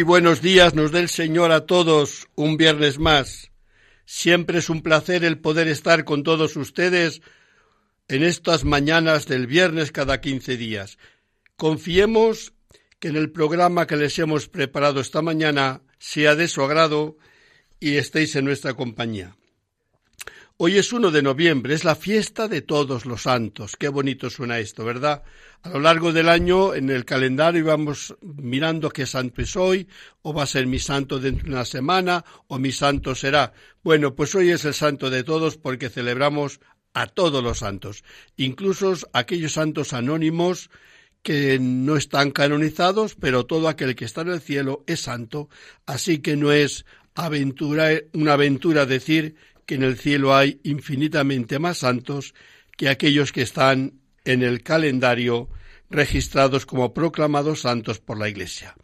Muy buenos días nos dé el Señor a todos un viernes más. Siempre es un placer el poder estar con todos ustedes en estas mañanas del viernes cada quince días. Confiemos que en el programa que les hemos preparado esta mañana sea de su agrado y estéis en nuestra compañía. Hoy es 1 de noviembre, es la fiesta de todos los santos. Qué bonito suena esto, ¿verdad? A lo largo del año en el calendario íbamos mirando qué santo es hoy, o va a ser mi santo dentro de una semana, o mi santo será. Bueno, pues hoy es el santo de todos porque celebramos a todos los santos, incluso aquellos santos anónimos que no están canonizados, pero todo aquel que está en el cielo es santo, así que no es aventura, una aventura decir que en el cielo hay infinitamente más santos que aquellos que están en el calendario registrados como proclamados santos por la Iglesia.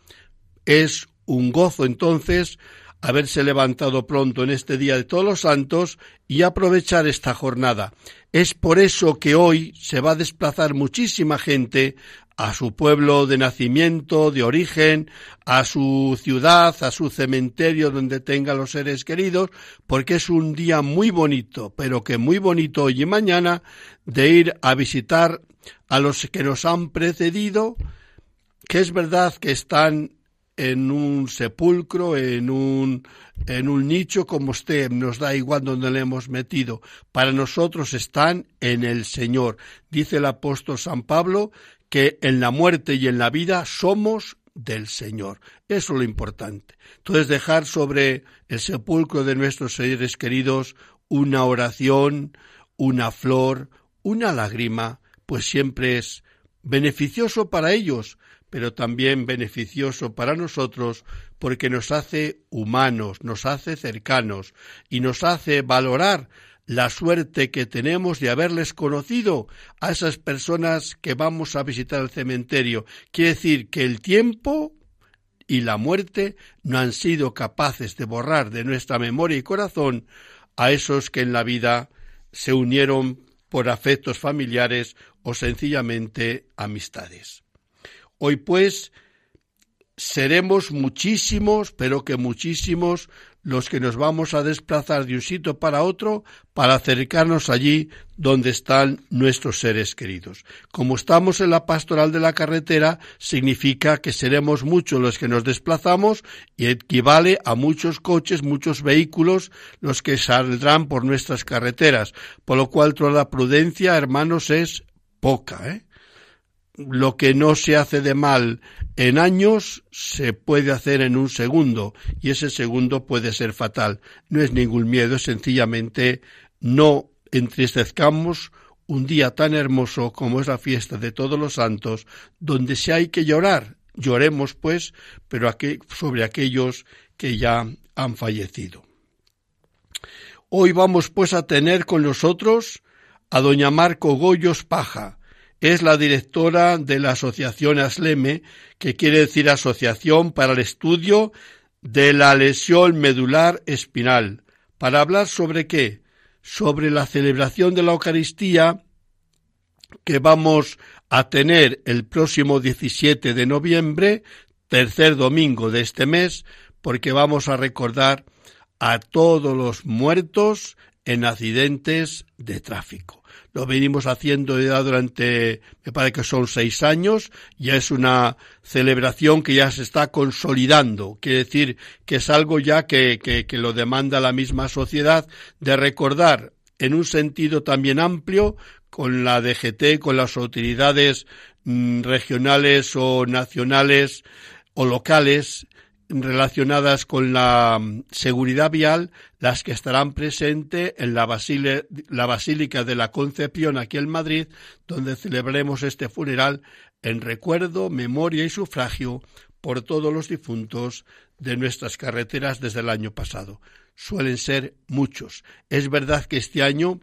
Es un gozo entonces haberse levantado pronto en este día de todos los santos y aprovechar esta jornada. Es por eso que hoy se va a desplazar muchísima gente a su pueblo de nacimiento, de origen, a su ciudad, a su cementerio donde tenga los seres queridos, porque es un día muy bonito, pero que muy bonito hoy y mañana, de ir a visitar a los que nos han precedido, que es verdad que están en un sepulcro, en un, en un nicho como usted, nos da igual donde le hemos metido. Para nosotros están en el Señor. Dice el apóstol San Pablo que en la muerte y en la vida somos del Señor. Eso es lo importante. Entonces dejar sobre el sepulcro de nuestros seres queridos una oración, una flor, una lágrima, pues siempre es beneficioso para ellos, pero también beneficioso para nosotros porque nos hace humanos, nos hace cercanos y nos hace valorar la suerte que tenemos de haberles conocido a esas personas que vamos a visitar el cementerio. Quiere decir que el tiempo y la muerte no han sido capaces de borrar de nuestra memoria y corazón a esos que en la vida se unieron por afectos familiares o sencillamente amistades. Hoy pues seremos muchísimos, pero que muchísimos, los que nos vamos a desplazar de un sitio para otro para acercarnos allí donde están nuestros seres queridos. Como estamos en la pastoral de la carretera, significa que seremos muchos los que nos desplazamos y equivale a muchos coches, muchos vehículos los que saldrán por nuestras carreteras, por lo cual toda la prudencia, hermanos, es poca, ¿eh? Lo que no se hace de mal en años se puede hacer en un segundo y ese segundo puede ser fatal. No es ningún miedo, es sencillamente no entristezcamos un día tan hermoso como es la fiesta de todos los santos, donde se hay que llorar. Lloremos, pues, pero sobre aquellos que ya han fallecido. Hoy vamos, pues, a tener con nosotros a doña Marco Goyos Paja, es la directora de la Asociación ASLEME, que quiere decir Asociación para el Estudio de la Lesión Medular Espinal. ¿Para hablar sobre qué? Sobre la celebración de la Eucaristía que vamos a tener el próximo 17 de noviembre, tercer domingo de este mes, porque vamos a recordar a todos los muertos en accidentes de tráfico. Lo venimos haciendo ya durante, me parece que son seis años, ya es una celebración que ya se está consolidando, quiere decir que es algo ya que, que, que lo demanda la misma sociedad de recordar en un sentido también amplio con la DGT, con las autoridades mm, regionales o nacionales o locales relacionadas con la mm, seguridad vial, las que estarán presentes en la, la Basílica de la Concepción aquí en Madrid, donde celebremos este funeral en recuerdo, memoria y sufragio por todos los difuntos de nuestras carreteras desde el año pasado. Suelen ser muchos. Es verdad que este año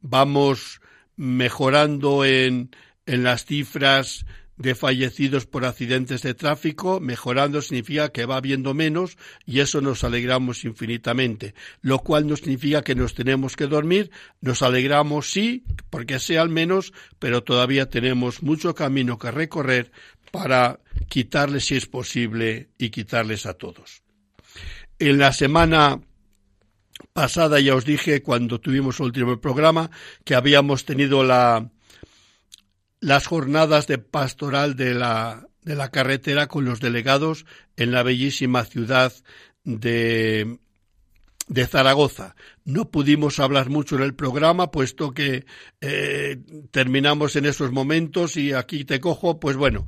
vamos mejorando en, en las cifras de fallecidos por accidentes de tráfico, mejorando significa que va habiendo menos y eso nos alegramos infinitamente, lo cual no significa que nos tenemos que dormir, nos alegramos sí, porque sea al menos, pero todavía tenemos mucho camino que recorrer para quitarles si es posible y quitarles a todos. En la semana pasada ya os dije cuando tuvimos el último programa que habíamos tenido la las jornadas de pastoral de la, de la carretera con los delegados en la bellísima ciudad de, de Zaragoza. No pudimos hablar mucho en el programa, puesto que eh, terminamos en esos momentos y aquí te cojo, pues bueno,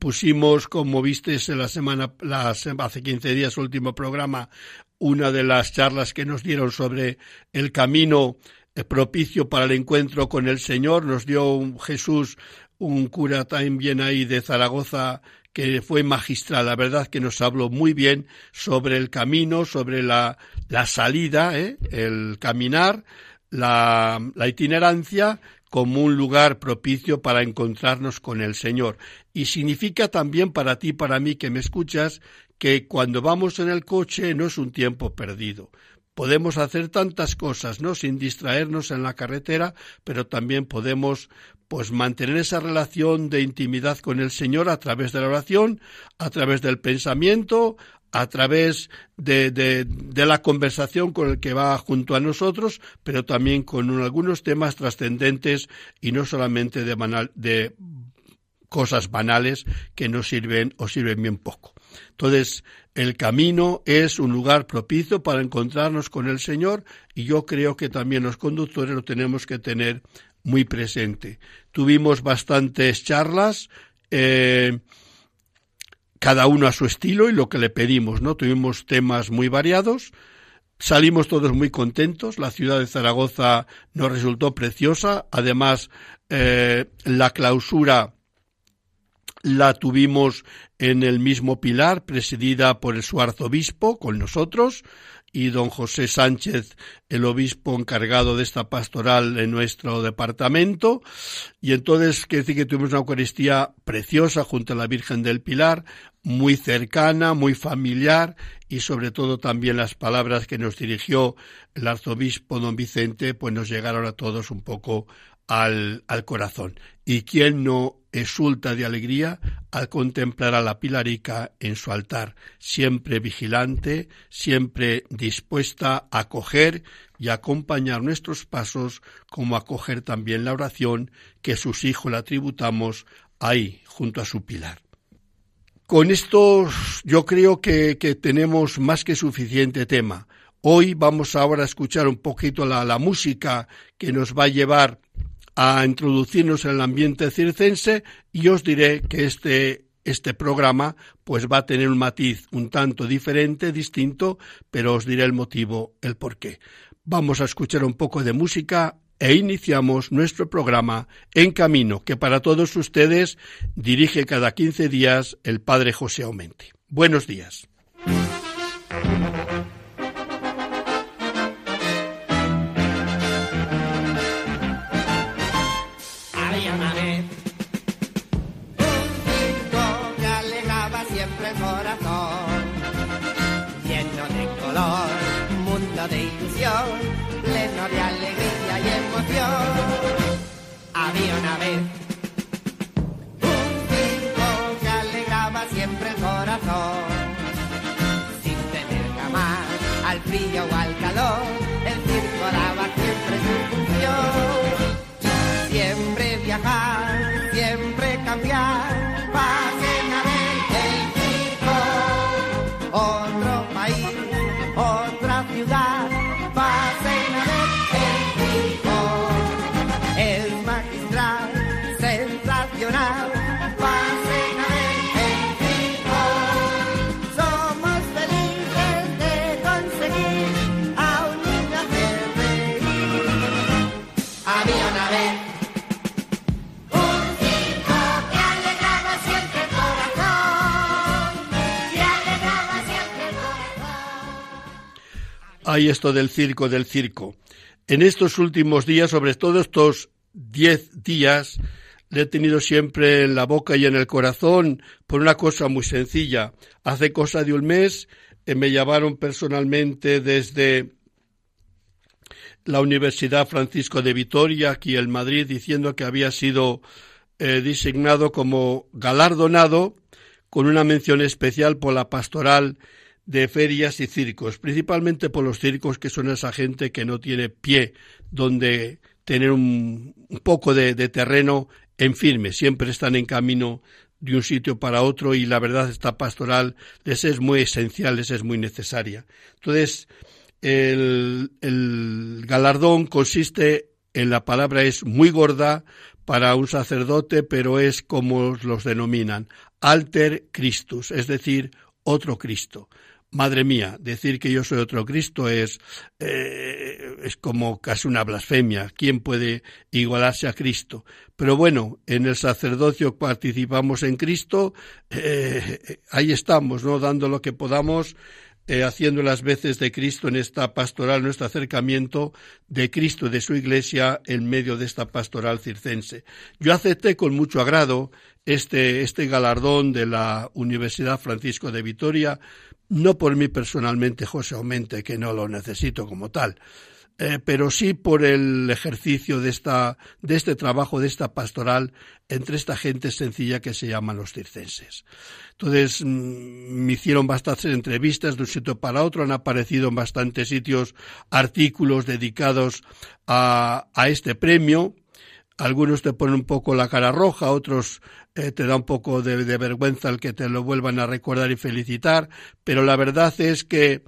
pusimos, como viste la semana, hace 15 días, último programa, una de las charlas que nos dieron sobre el camino propicio para el encuentro con el Señor. Nos dio un Jesús, un cura también ahí de Zaragoza, que fue magistral. La verdad que nos habló muy bien sobre el camino, sobre la, la salida, ¿eh? el caminar, la, la itinerancia como un lugar propicio para encontrarnos con el Señor. Y significa también para ti, para mí que me escuchas, que cuando vamos en el coche no es un tiempo perdido podemos hacer tantas cosas, ¿no? Sin distraernos en la carretera, pero también podemos pues mantener esa relación de intimidad con el Señor a través de la oración, a través del pensamiento, a través de, de, la conversación con el que va junto a nosotros, pero también con algunos temas trascendentes y no solamente de, banal, de cosas banales que nos sirven o sirven bien poco. Entonces, el camino es un lugar propicio para encontrarnos con el Señor y yo creo que también los conductores lo tenemos que tener muy presente. Tuvimos bastantes charlas, eh, cada uno a su estilo y lo que le pedimos, ¿no? Tuvimos temas muy variados. Salimos todos muy contentos. La ciudad de Zaragoza nos resultó preciosa. Además, eh, la clausura la tuvimos en el mismo pilar, presidida por el su arzobispo, con nosotros, y don José Sánchez, el obispo encargado de esta pastoral en nuestro departamento. Y entonces, quiere decir que tuvimos una Eucaristía preciosa junto a la Virgen del Pilar, muy cercana, muy familiar, y sobre todo también las palabras que nos dirigió el arzobispo don Vicente, pues nos llegaron a todos un poco al, al corazón. ¿Y quién no exulta de alegría al contemplar a la Pilarica en su altar, siempre vigilante, siempre dispuesta a acoger y acompañar nuestros pasos, como acoger también la oración que sus hijos la tributamos ahí, junto a su pilar. Con esto yo creo que, que tenemos más que suficiente tema. Hoy vamos ahora a escuchar un poquito la, la música que nos va a llevar a introducirnos en el ambiente circense y os diré que este este programa pues va a tener un matiz un tanto diferente, distinto, pero os diré el motivo, el por qué. Vamos a escuchar un poco de música e iniciamos nuestro programa En Camino, que para todos ustedes dirige cada 15 días el Padre José Aumente. Buenos días. llamaré. Un circo que alegaba siempre el corazón, lleno de color, mundo de ilusión, pleno de alegría y emoción. Había una vez hay esto del circo, del circo. En estos últimos días, sobre todo estos diez días, le he tenido siempre en la boca y en el corazón por una cosa muy sencilla. Hace cosa de un mes eh, me llamaron personalmente desde la Universidad Francisco de Vitoria, aquí en Madrid, diciendo que había sido eh, designado como galardonado con una mención especial por la pastoral de ferias y circos, principalmente por los circos que son esa gente que no tiene pie donde tener un, poco de, terreno en firme, siempre están en camino de un sitio para otro y la verdad esta pastoral les es muy esencial, les es muy necesaria. Entonces, el, el galardón consiste en la palabra es muy gorda para un sacerdote, pero es como los denominan, alter Christus, es decir, otro Cristo. Madre mía, decir que yo soy otro Cristo es, eh, es como casi una blasfemia. ¿Quién puede igualarse a Cristo? Pero bueno, en el sacerdocio participamos en Cristo, eh, ahí estamos, ¿no? Dando lo que podamos, eh, haciendo las veces de Cristo en esta pastoral, nuestro acercamiento de Cristo y de su Iglesia en medio de esta pastoral circense. Yo acepté con mucho agrado este, este galardón de la Universidad Francisco de Vitoria, no por mí personalmente, José Aumente, que no lo necesito como tal, eh, pero sí por el ejercicio de, esta, de este trabajo, de esta pastoral entre esta gente sencilla que se llaman los circenses. Entonces, mm, me hicieron bastantes entrevistas de un sitio para otro, han aparecido en bastantes sitios artículos dedicados a, a este premio, algunos te ponen un poco la cara roja, otros eh, te da un poco de, vergüenza el que te lo vuelvan a recordar y felicitar, pero la verdad es que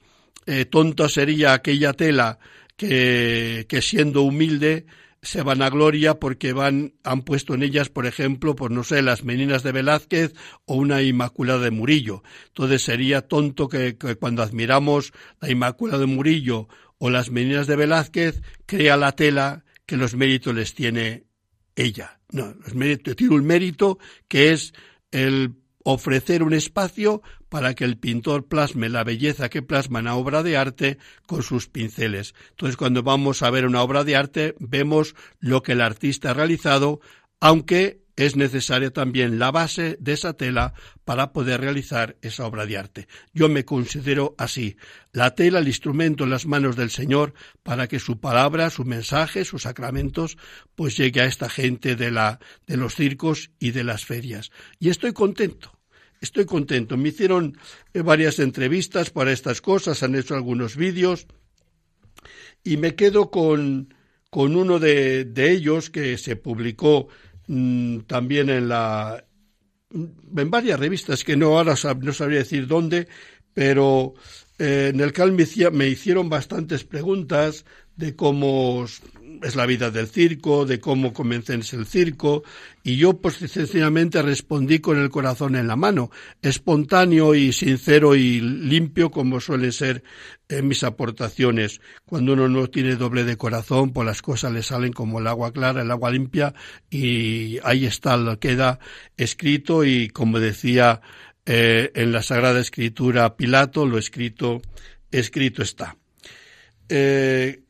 eh, tonta sería aquella tela que, que siendo humilde se van a gloria porque van, han puesto en ellas, por ejemplo, por no sé, las meninas de Velázquez o una Inmaculada de Murillo. Entonces sería tonto que, que cuando admiramos la Inmaculada de Murillo o las meninas de Velázquez, crea la tela que los méritos les tiene ella. No, tiene un mérito que es el ofrecer un espacio para que el pintor plasme la belleza que plasma en la obra de arte con sus pinceles. Entonces, cuando vamos a ver una obra de arte, vemos lo que el artista ha realizado, aunque es necesaria también la base de esa tela para poder realizar esa obra de arte. Yo me considero así, la tela, el instrumento en las manos del Señor para que su palabra, su mensaje, sus sacramentos, pues llegue a esta gente de la, de los circos y de las ferias. Y estoy contento. Estoy contento. Me hicieron eh, varias entrevistas para estas cosas, han hecho algunos vídeos y me quedo con, con uno de, de ellos que se publicó Mm, también en la en varias revistas que no ahora no sabría decir dónde, pero eh, en el cual me, hicieron bastantes preguntas de cómo es la vida del circo, de cómo comencense el circo, y yo pues sencillamente respondí con el corazón en la mano, espontáneo y sincero y limpio como suele ser en mis aportaciones. Cuando uno no tiene doble de corazón, pues las cosas le salen como el agua clara, el agua limpia, y ahí está, lo queda escrito y como decía eh, en la Sagrada Escritura Pilato, lo escrito, escrito está. Eh,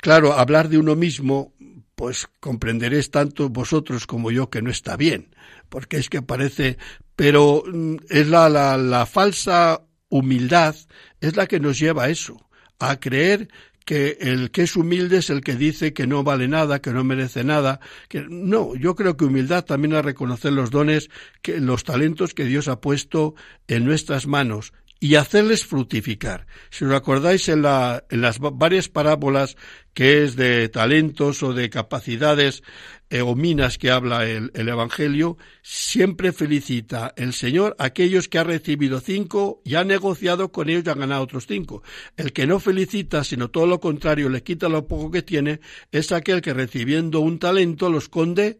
Claro, hablar de uno mismo, pues comprenderéis tanto vosotros como yo que no está bien, porque es que parece, pero mm, es la, la, la falsa humildad, es la que nos lleva a eso, a creer que el que es humilde es el que dice que no vale nada, que no merece nada, que no, yo creo que humildad también es reconocer los dones, que los talentos que Dios ha puesto en nuestras manos y hacerles fructificar. Si os acordáis en, la, en las varias parábolas que es de talentos o de capacidades eh, o minas que habla el, el, Evangelio, siempre felicita el Señor a aquellos que ha recibido cinco y ha negociado con ellos y han ganado otros cinco. El que no felicita, sino todo lo contrario, le quita lo poco que tiene, es aquel que recibiendo un talento lo esconde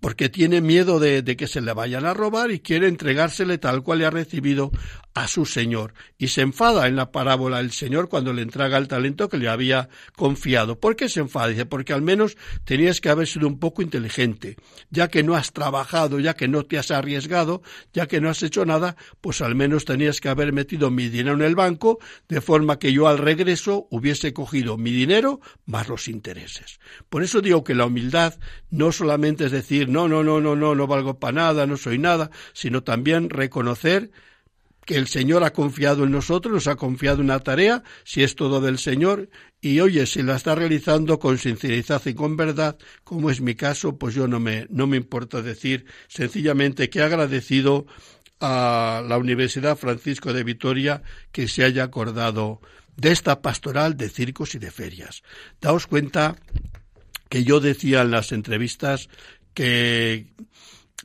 porque tiene miedo de, que se le vayan a robar y quiere entregársele tal cual le ha recibido a su señor. Y se enfada en la parábola el señor cuando le entrega el talento que le había confiado. ¿Por qué se enfada? Dice, porque al menos tenías que haber sido un poco inteligente. Ya que no has trabajado, ya que no te has arriesgado, ya que no has hecho nada, pues al menos tenías que haber metido mi dinero en el banco, de forma que yo al regreso hubiese cogido mi dinero más los intereses. Por eso digo que la humildad no solamente es decir, no, no, no, no, no, no valgo para nada, no soy nada, sino también reconocer que el Señor ha confiado en nosotros, nos ha confiado una tarea, si es todo del Señor, y oye, si la está realizando con sinceridad y con verdad, como es mi caso, pues yo no me, no me importa decir sencillamente que he agradecido a la Universidad Francisco de Vitoria que se haya acordado de esta pastoral de circos y de ferias. Daos cuenta que yo decía en las entrevistas que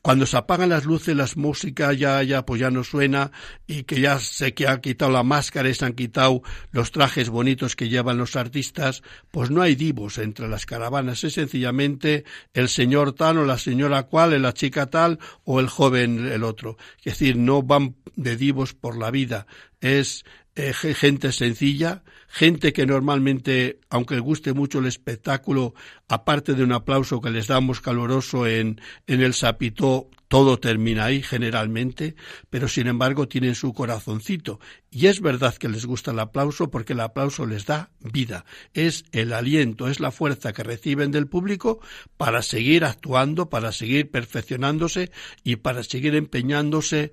cuando se apagan las luces, las músicas ya, ya, pues ya no suena y que ya sé que ha quitado la máscara y se han quitado los trajes bonitos que llevan los artistas, pues no hay divos entre las caravanas, es sencillamente el señor tal o la señora cual, la chica tal o el joven el otro. Es decir, no van de divos por la vida, es eh, gente sencilla, gente que normalmente, aunque guste mucho el espectáculo, aparte de un aplauso que les damos caloroso en, en el sapito, todo termina ahí generalmente, pero sin embargo tienen su corazoncito. Y es verdad que les gusta el aplauso porque el aplauso les da vida, es el aliento, es la fuerza que reciben del público para seguir actuando, para seguir perfeccionándose y para seguir empeñándose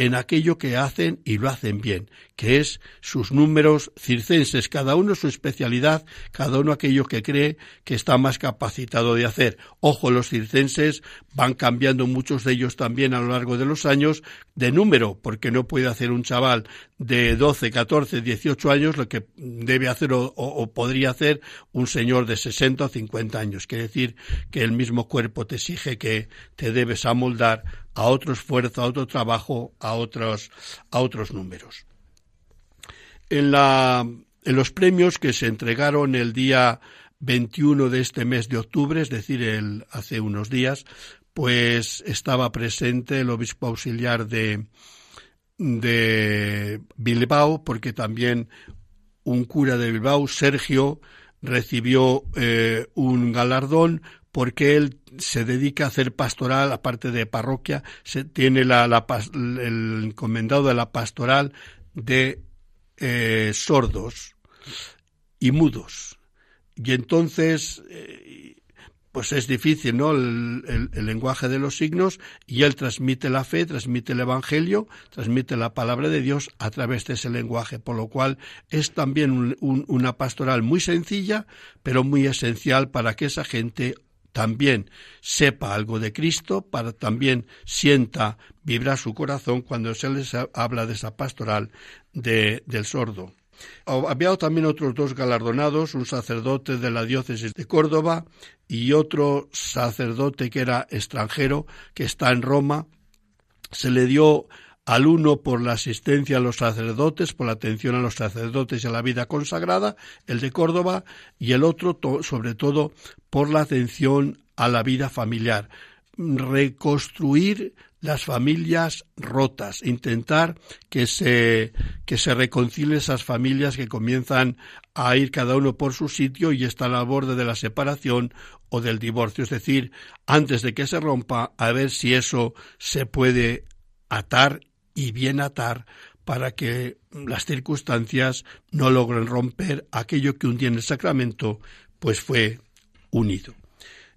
en aquello que hacen y lo hacen bien, que es sus números circenses, cada uno su especialidad, cada uno aquello que cree que está más capacitado de hacer. Ojo, los circenses van cambiando muchos de ellos también a lo largo de los años de número, porque no puede hacer un chaval de 12, 14, 18 años lo que debe hacer o, podría hacer un señor de 60 o 50 años. Quiere decir que el mismo cuerpo te exige que te debes amoldar a otro esfuerzo, a otro trabajo, a otros, a otros números. En, la, en los premios que se entregaron el día 21 de este mes de octubre, es decir, el, hace unos días, pues estaba presente el obispo auxiliar de, de Bilbao, porque también un cura de Bilbao, Sergio, recibió eh, un galardón porque él se dedica a hacer pastoral, aparte de parroquia, se tiene el encomendado de la pastoral de eh, sordos y mudos. Y entonces, eh, pues es difícil, ¿no? El, lenguaje de los signos y él transmite la fe, transmite el Evangelio, transmite la palabra de Dios a través de ese lenguaje, por lo cual es también una pastoral muy sencilla, pero muy esencial para que esa gente también sepa algo de Cristo, para también sienta vibrar su corazón cuando se les habla de esa pastoral de, del sordo. Había también otros dos galardonados, un sacerdote de la diócesis de Córdoba y otro sacerdote que era extranjero, que está en Roma. Se le dio al uno por la asistencia a los sacerdotes, por la atención a los sacerdotes y a la vida consagrada, el de Córdoba, y el otro, sobre todo, por la atención a la vida familiar. Reconstruir las familias rotas, intentar que se, que se reconcilien esas familias que comienzan a ir cada uno por su sitio y están al borde de la separación o del divorcio. Es decir, antes de que se rompa, a ver si eso se puede atar y bien atar para que las circunstancias no logren romper aquello que un día en el sacramento pues fue unido.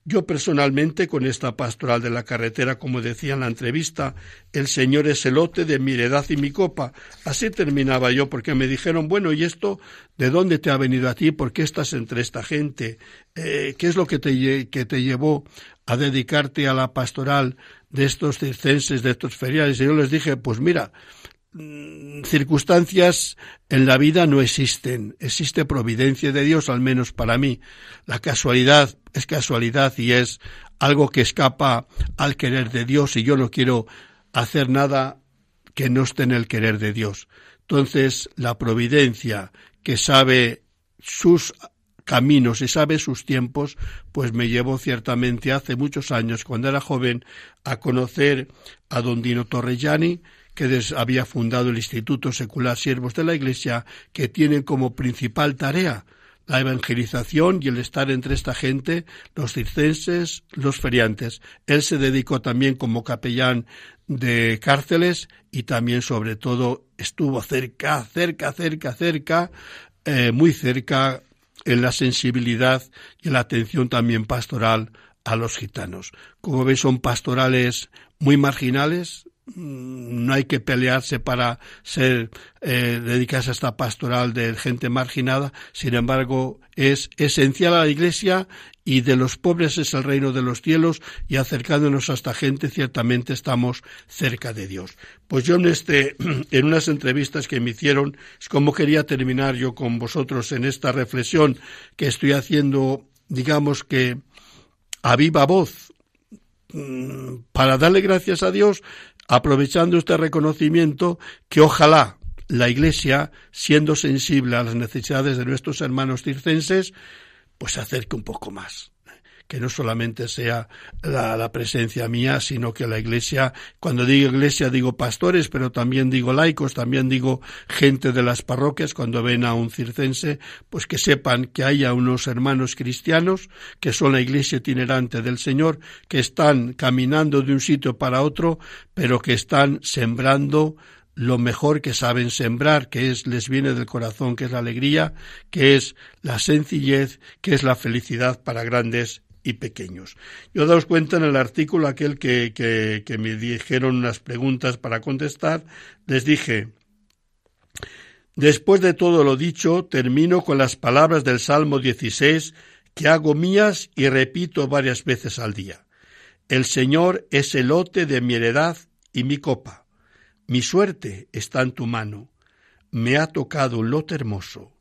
Yo personalmente, con esta pastoral de la carretera, como decía en la entrevista, el Señor es el lote de mi heredad y mi copa. Así terminaba yo, porque me dijeron, bueno, ¿y esto de dónde te ha venido a ti? ¿Por qué estás entre esta gente? Eh, ¿Qué es lo que te, que te llevó a dedicarte a la pastoral de estos circenses, de estos feriales? Y yo les dije, pues mira, Mm, circunstancias en la vida no existen. Existe providencia de Dios, al menos para mí. La casualidad es casualidad y es algo que escapa al querer de Dios y yo no quiero hacer nada que no esté en el querer de Dios. Entonces, la providencia que sabe sus caminos y sabe sus tiempos, pues me llevó ciertamente hace muchos años, cuando era joven, a conocer a don Dino Torrellani, que había fundado el Instituto Secular Siervos de la Iglesia, que tiene como principal tarea la evangelización y el estar entre esta gente, los circenses, los feriantes. Él se dedicó también como capellán de cárceles y también sobre todo estuvo cerca, cerca, cerca, cerca, eh, muy cerca en la sensibilidad y la atención también pastoral a los gitanos. Como veis, son pastorales muy marginales, no hay que pelearse para ser eh, dedicarse a esta pastoral de gente marginada. Sin embargo es esencial a la iglesia y de los pobres es el reino de los cielos y acercándonos a esta gente ciertamente estamos cerca de Dios. Pues yo en este en unas entrevistas que me hicieron es como quería terminar yo con vosotros en esta reflexión que estoy haciendo digamos que a viva voz mm, para darle gracias a Dios aprovechando este reconocimiento que ojalá la Iglesia, siendo sensible a las necesidades de nuestros hermanos circenses, pues se acerque un poco más que no solamente sea la, presencia mía, sino que la Iglesia, cuando digo Iglesia digo pastores, pero también digo laicos, también digo gente de las parroquias, cuando ven a un circense, pues que sepan que haya unos hermanos cristianos, que son la Iglesia itinerante del Señor, que están caminando de un sitio para otro, pero que están sembrando lo mejor que saben sembrar, que es les viene del corazón, que es la alegría, que es la sencillez, que es la felicidad para grandes y pequeños. Yo daos cuenta en el artículo aquel que, que, que me dijeron unas preguntas para contestar, les dije, después de todo lo dicho, termino con las palabras del Salmo 16 que hago mías y repito varias veces al día. El Señor es el lote de mi heredad y mi copa. Mi suerte está en tu mano. Me ha tocado un lote hermoso.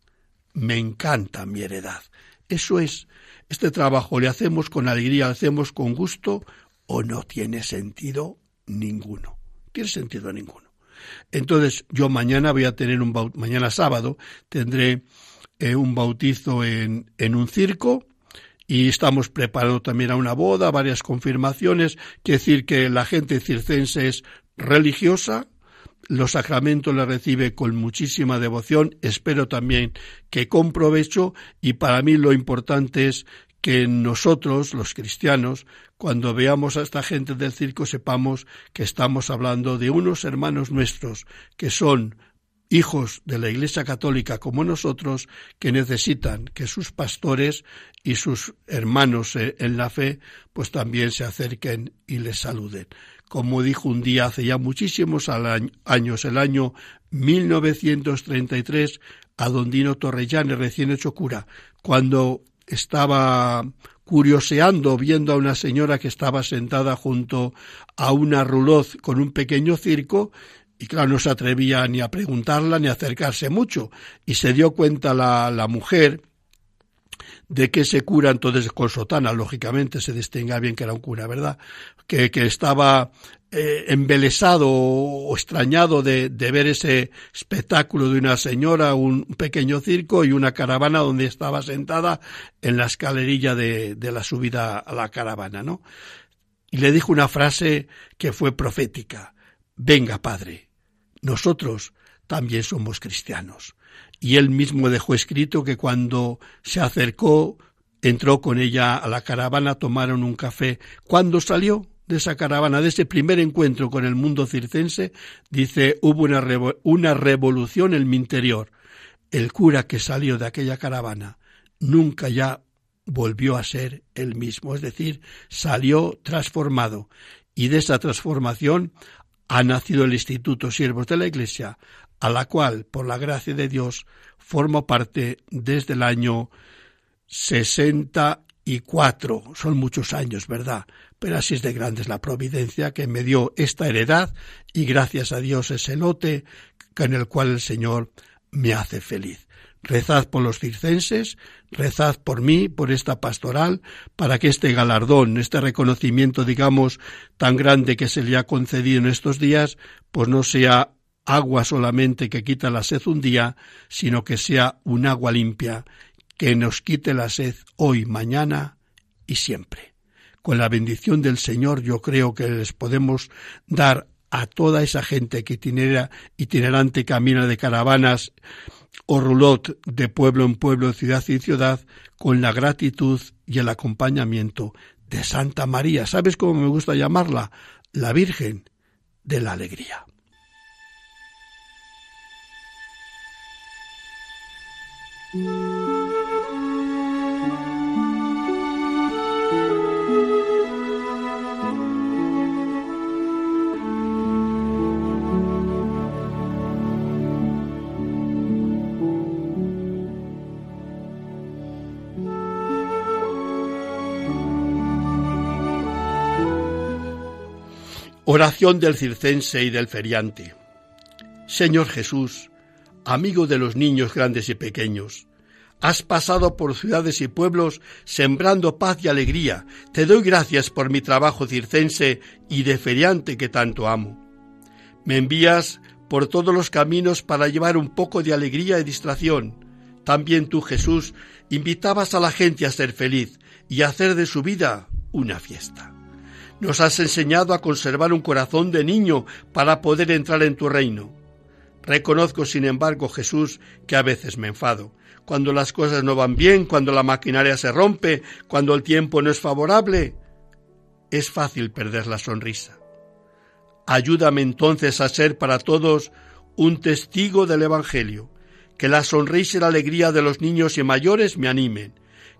Me encanta mi heredad. Eso es este trabajo le hacemos con alegría, le hacemos con gusto o no tiene sentido ninguno. Tiene sentido ninguno. Entonces yo mañana voy a tener un mañana sábado tendré eh, un bautizo en, en un circo y estamos preparando también a una boda, varias confirmaciones, quiere decir que la gente circense es religiosa, los sacramentos la recibe con muchísima devoción, espero también que con provecho. Y para mí lo importante es que nosotros, los cristianos, cuando veamos a esta gente del circo, sepamos que estamos hablando de unos hermanos nuestros que son hijos de la Iglesia Católica como nosotros, que necesitan que sus pastores y sus hermanos eh, en la fe, pues también se acerquen y les saluden como dijo un día hace ya muchísimos años, el año 1933, a don Dino Torrellane, recién hecho cura, cuando estaba curioseando viendo a una señora que estaba sentada junto a una ruloz con un pequeño circo y claro, no se atrevía ni a preguntarla ni a acercarse mucho. Y se dio cuenta la mujer de que ese cura entonces con sotana, lógicamente se distinga bien que era un cura, ¿verdad? Que, que estaba eh, embelesado o extrañado de, de, ver ese espectáculo de una señora, un pequeño circo y una caravana donde estaba sentada en la escalerilla de, de la subida a la caravana, ¿no? Y le dijo una frase que fue profética. Venga, padre, nosotros también somos cristianos y él mismo dejó escrito que cuando se acercó, entró con ella a la caravana, tomaron un café. Cuando salió de esa caravana, de ese primer encuentro con el mundo circense, dice, hubo una, una revolución en mi interior. El cura que salió de aquella caravana nunca ya volvió a ser el mismo, es decir, salió transformado. Y de esa transformación ha nacido el Instituto Siervos de la Iglesia, a la cual, por la gracia de Dios, formo parte desde el año 64. Son muchos años, ¿verdad? Pero así es de grande es la providencia que me dio esta heredad y gracias a Dios ese lote en el cual el Señor me hace feliz. Rezad por los circenses, rezad por mí, por esta pastoral, para que este galardón, este reconocimiento, digamos, tan grande que se le ha concedido en estos días, pues no sea agua solamente que quita la sed un día, sino que sea un agua limpia que nos quite la sed hoy, mañana y siempre. Con la bendición del Señor yo creo que les podemos dar a toda esa gente que itinera, itinerante camina de caravanas o rulot de pueblo en pueblo, ciudad en ciudad, con la gratitud y el acompañamiento de Santa María. ¿Sabes cómo me gusta llamarla? La Virgen de la Alegría. Oración del circense y del feriante. Señor Jesús, amigo de los niños grandes y pequeños, has pasado por ciudades y pueblos sembrando paz y alegría. Te doy gracias por mi trabajo circense y de feriante que tanto amo. Me envías por todos los caminos para llevar un poco de alegría y distracción. También tú, Jesús, invitabas a la gente a ser feliz y a hacer de su vida una fiesta. Nos has enseñado a conservar un corazón de niño para poder entrar en tu reino. Reconozco, sin embargo, Jesús, que a veces me enfado. Cuando las cosas no van bien, cuando la maquinaria se rompe, cuando el tiempo no es favorable, es fácil perder la sonrisa. Ayúdame entonces a ser para todos un testigo del Evangelio, que la sonrisa y la alegría de los niños y mayores me animen,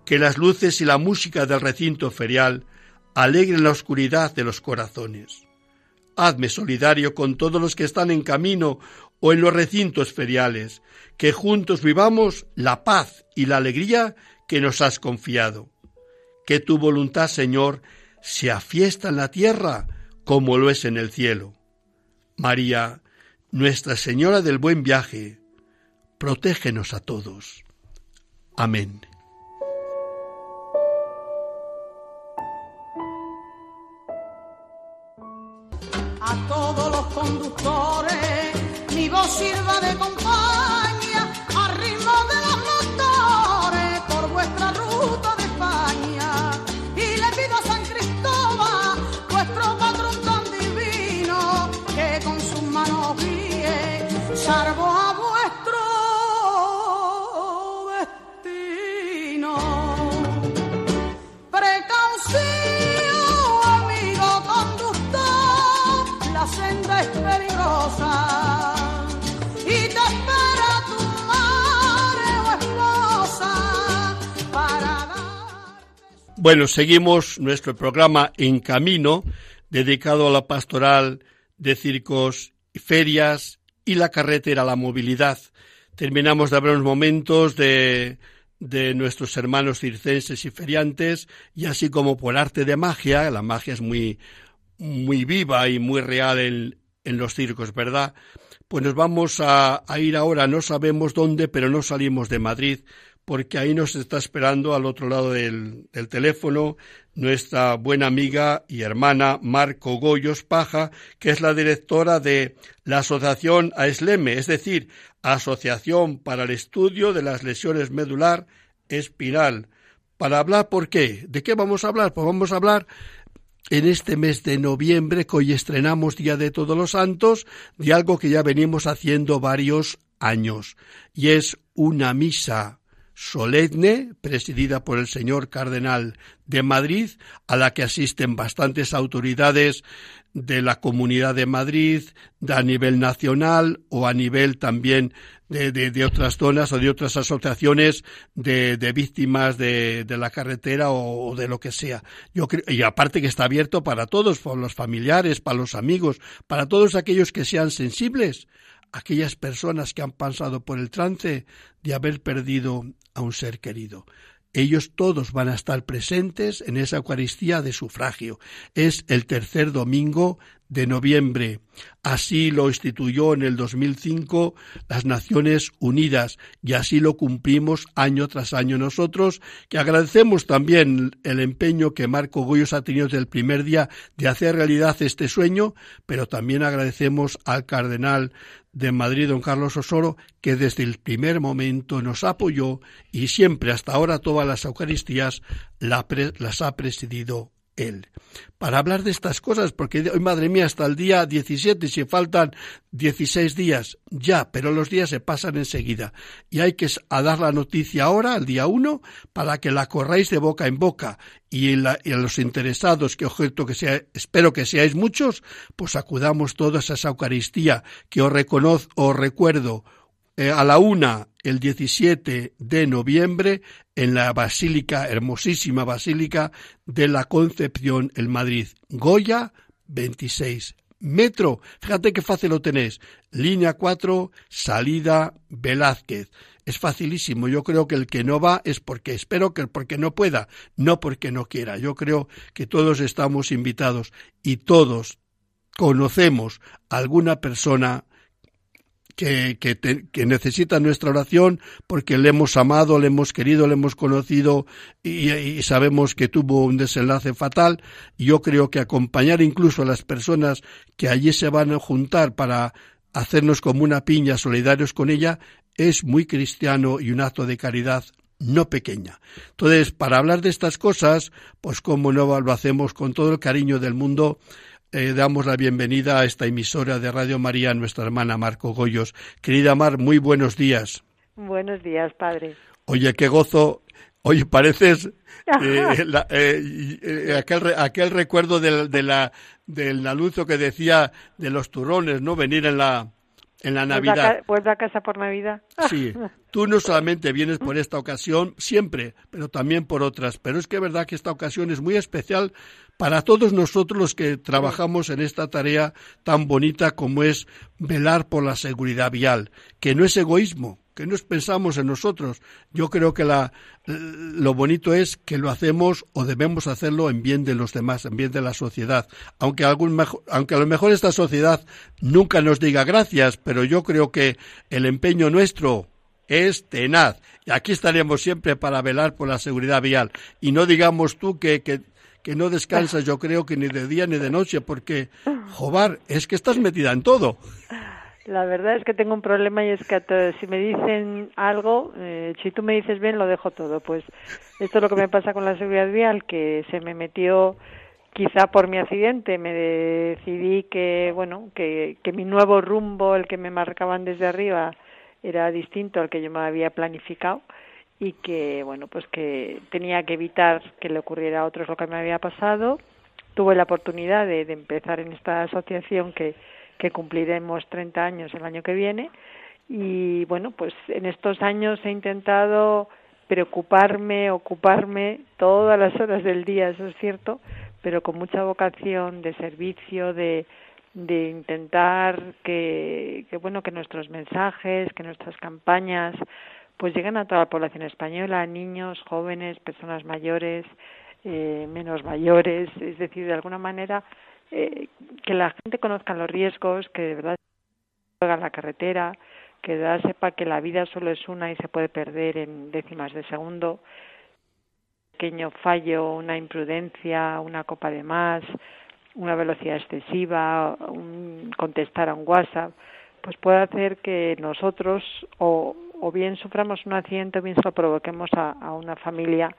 que las luces y la música del recinto ferial alegre la oscuridad de los corazones. Hazme solidario con todos los que están en camino o en los recintos feriales, que juntos vivamos la paz y la alegría que nos has confiado. Que tu voluntad, Señor, sea fiesta en la tierra como lo es en el cielo. María, Nuestra Señora del Buen Viaje, protégenos a todos. Amén. conductores, mi voz sirva Bueno, seguimos nuestro programa En Camino, dedicado a la pastoral de circos y ferias y la carretera, la movilidad. Terminamos de hablar unos momentos de, de nuestros hermanos circenses y feriantes, y así como por arte de magia, la magia es muy, muy viva y muy real en, en los circos, ¿verdad? Pues nos vamos a, a, ir ahora, no sabemos dónde, pero no salimos de Madrid, porque ahí nos está esperando al otro lado del, teléfono nuestra buena amiga y hermana Marco Goyos Paja, que es la directora de la Asociación AESLEME, es decir, Asociación para el Estudio de las Lesiones Medular Espinal. Para hablar, ¿por qué? ¿De qué vamos a hablar? Pues vamos a hablar en este mes de noviembre, que hoy estrenamos Día de Todos los Santos, de algo que ya venimos haciendo varios años, y es una misa solemne presidida por el señor cardenal de Madrid, a la que asisten bastantes autoridades de la Comunidad de Madrid, de a nivel nacional o a nivel también de, de, otras zonas o de otras asociaciones de, víctimas de, de, la carretera o, o, de lo que sea. Yo creo, y aparte que está abierto para todos, para los familiares, para los amigos, para todos aquellos que sean sensibles, aquellas personas que han pasado por el trance de haber perdido a un ser querido. Ellos todos van a estar presentes en esa Eucaristía de sufragio. Es el tercer domingo de noviembre. Así lo instituyó en el 2005 las Naciones Unidas y así lo cumplimos año tras año nosotros, que agradecemos también el empeño que Marco Goyos ha tenido desde el primer día de hacer realidad este sueño, pero también agradecemos al cardenal de Madrid, don Carlos Osoro, que desde el primer momento nos apoyó y siempre hasta ahora todas las Eucaristías las ha presidido él. Para hablar de estas cosas, porque hoy, madre mía, hasta el día 17, si faltan 16 días, ya, pero los días se pasan enseguida. Y hay que dar la noticia ahora, al día 1, para que la corráis de boca en boca. Y, a los interesados, que objeto que sea, espero que seáis muchos, pues acudamos todos a esa Eucaristía que os, reconozco, os recuerdo eh, a la una el 17 de noviembre en la Basílica, hermosísima Basílica de la Concepción en Madrid. Goya 26. Metro, fíjate qué fácil lo tenés. Línea 4, salida Velázquez. Es facilísimo. Yo creo que el que no va es porque espero que porque no pueda, no porque no quiera. Yo creo que todos estamos invitados y todos conocemos a alguna persona que, necesita nuestra oración porque le hemos amado, le hemos querido, le hemos conocido y, sabemos que tuvo un desenlace fatal. Yo creo que acompañar incluso a las personas que allí se van a juntar para hacernos como una piña solidarios con ella es muy cristiano y un acto de caridad no pequeña. Entonces, para hablar de estas cosas, pues como no lo hacemos con todo el cariño del mundo, eh, damos la bienvenida a esta emisora de Radio María a nuestra hermana Marco Goyos. Querida Mar, muy buenos días. Buenos días, padre. Oye, qué gozo. Oye, pareces eh, eh, aquel, aquel recuerdo del, de la, del anuncio que decía de los turrones, ¿no? Venir en la, en la Navidad. Vuelve a casa por Navidad. Sí, tú no solamente vienes por esta ocasión, siempre, pero también por otras. Pero es que es verdad que esta ocasión es muy especial para todos nosotros los que trabajamos en esta tarea tan bonita como es velar por la seguridad vial, que no es egoísmo, que no pensamos en nosotros. Yo creo que la, lo bonito es que lo hacemos o debemos hacerlo en bien de los demás, en bien de la sociedad. Aunque, algún aunque a lo mejor esta sociedad nunca nos diga gracias, pero yo creo que el empeño nuestro es tenaz. Y aquí estaremos siempre para velar por la seguridad vial. Y no digamos tú que, que, que no descansas, yo creo que ni de día ni de noche, porque, jobar, es que estás metida en todo. La verdad es que tengo un problema y es que si me dicen algo, eh, si tú me dices bien, lo dejo todo. Pues esto es lo que me pasa con la seguridad vial, que se me metió quizá por mi accidente. Me decidí que, bueno, que, que mi nuevo rumbo, el que me marcaban desde arriba, era distinto al que yo me había planificado y que, bueno, pues que tenía que evitar que le ocurriera a otros lo que me había pasado. Tuve la oportunidad de, de empezar en esta asociación que que cumpliremos 30 años el año que viene. Y bueno, pues en estos años he intentado preocuparme, ocuparme todas las horas del día, eso es cierto, pero con mucha vocación de servicio, de, de intentar que, que bueno que nuestros mensajes, que nuestras campañas pues lleguen a toda la población española, niños, jóvenes, personas mayores, eh, menos mayores, es decir, de alguna manera eh, que la gente conozca los riesgos, que de verdad juega la carretera, que de verdad sepa que la vida solo es una y se puede perder en décimas de segundo. Pequeño fallo, una imprudencia, una copa de más, una velocidad excesiva, un contestar a un WhatsApp, pues puede hacer que nosotros o, o bien suframos un accidente o bien se lo provoquemos a, a una familia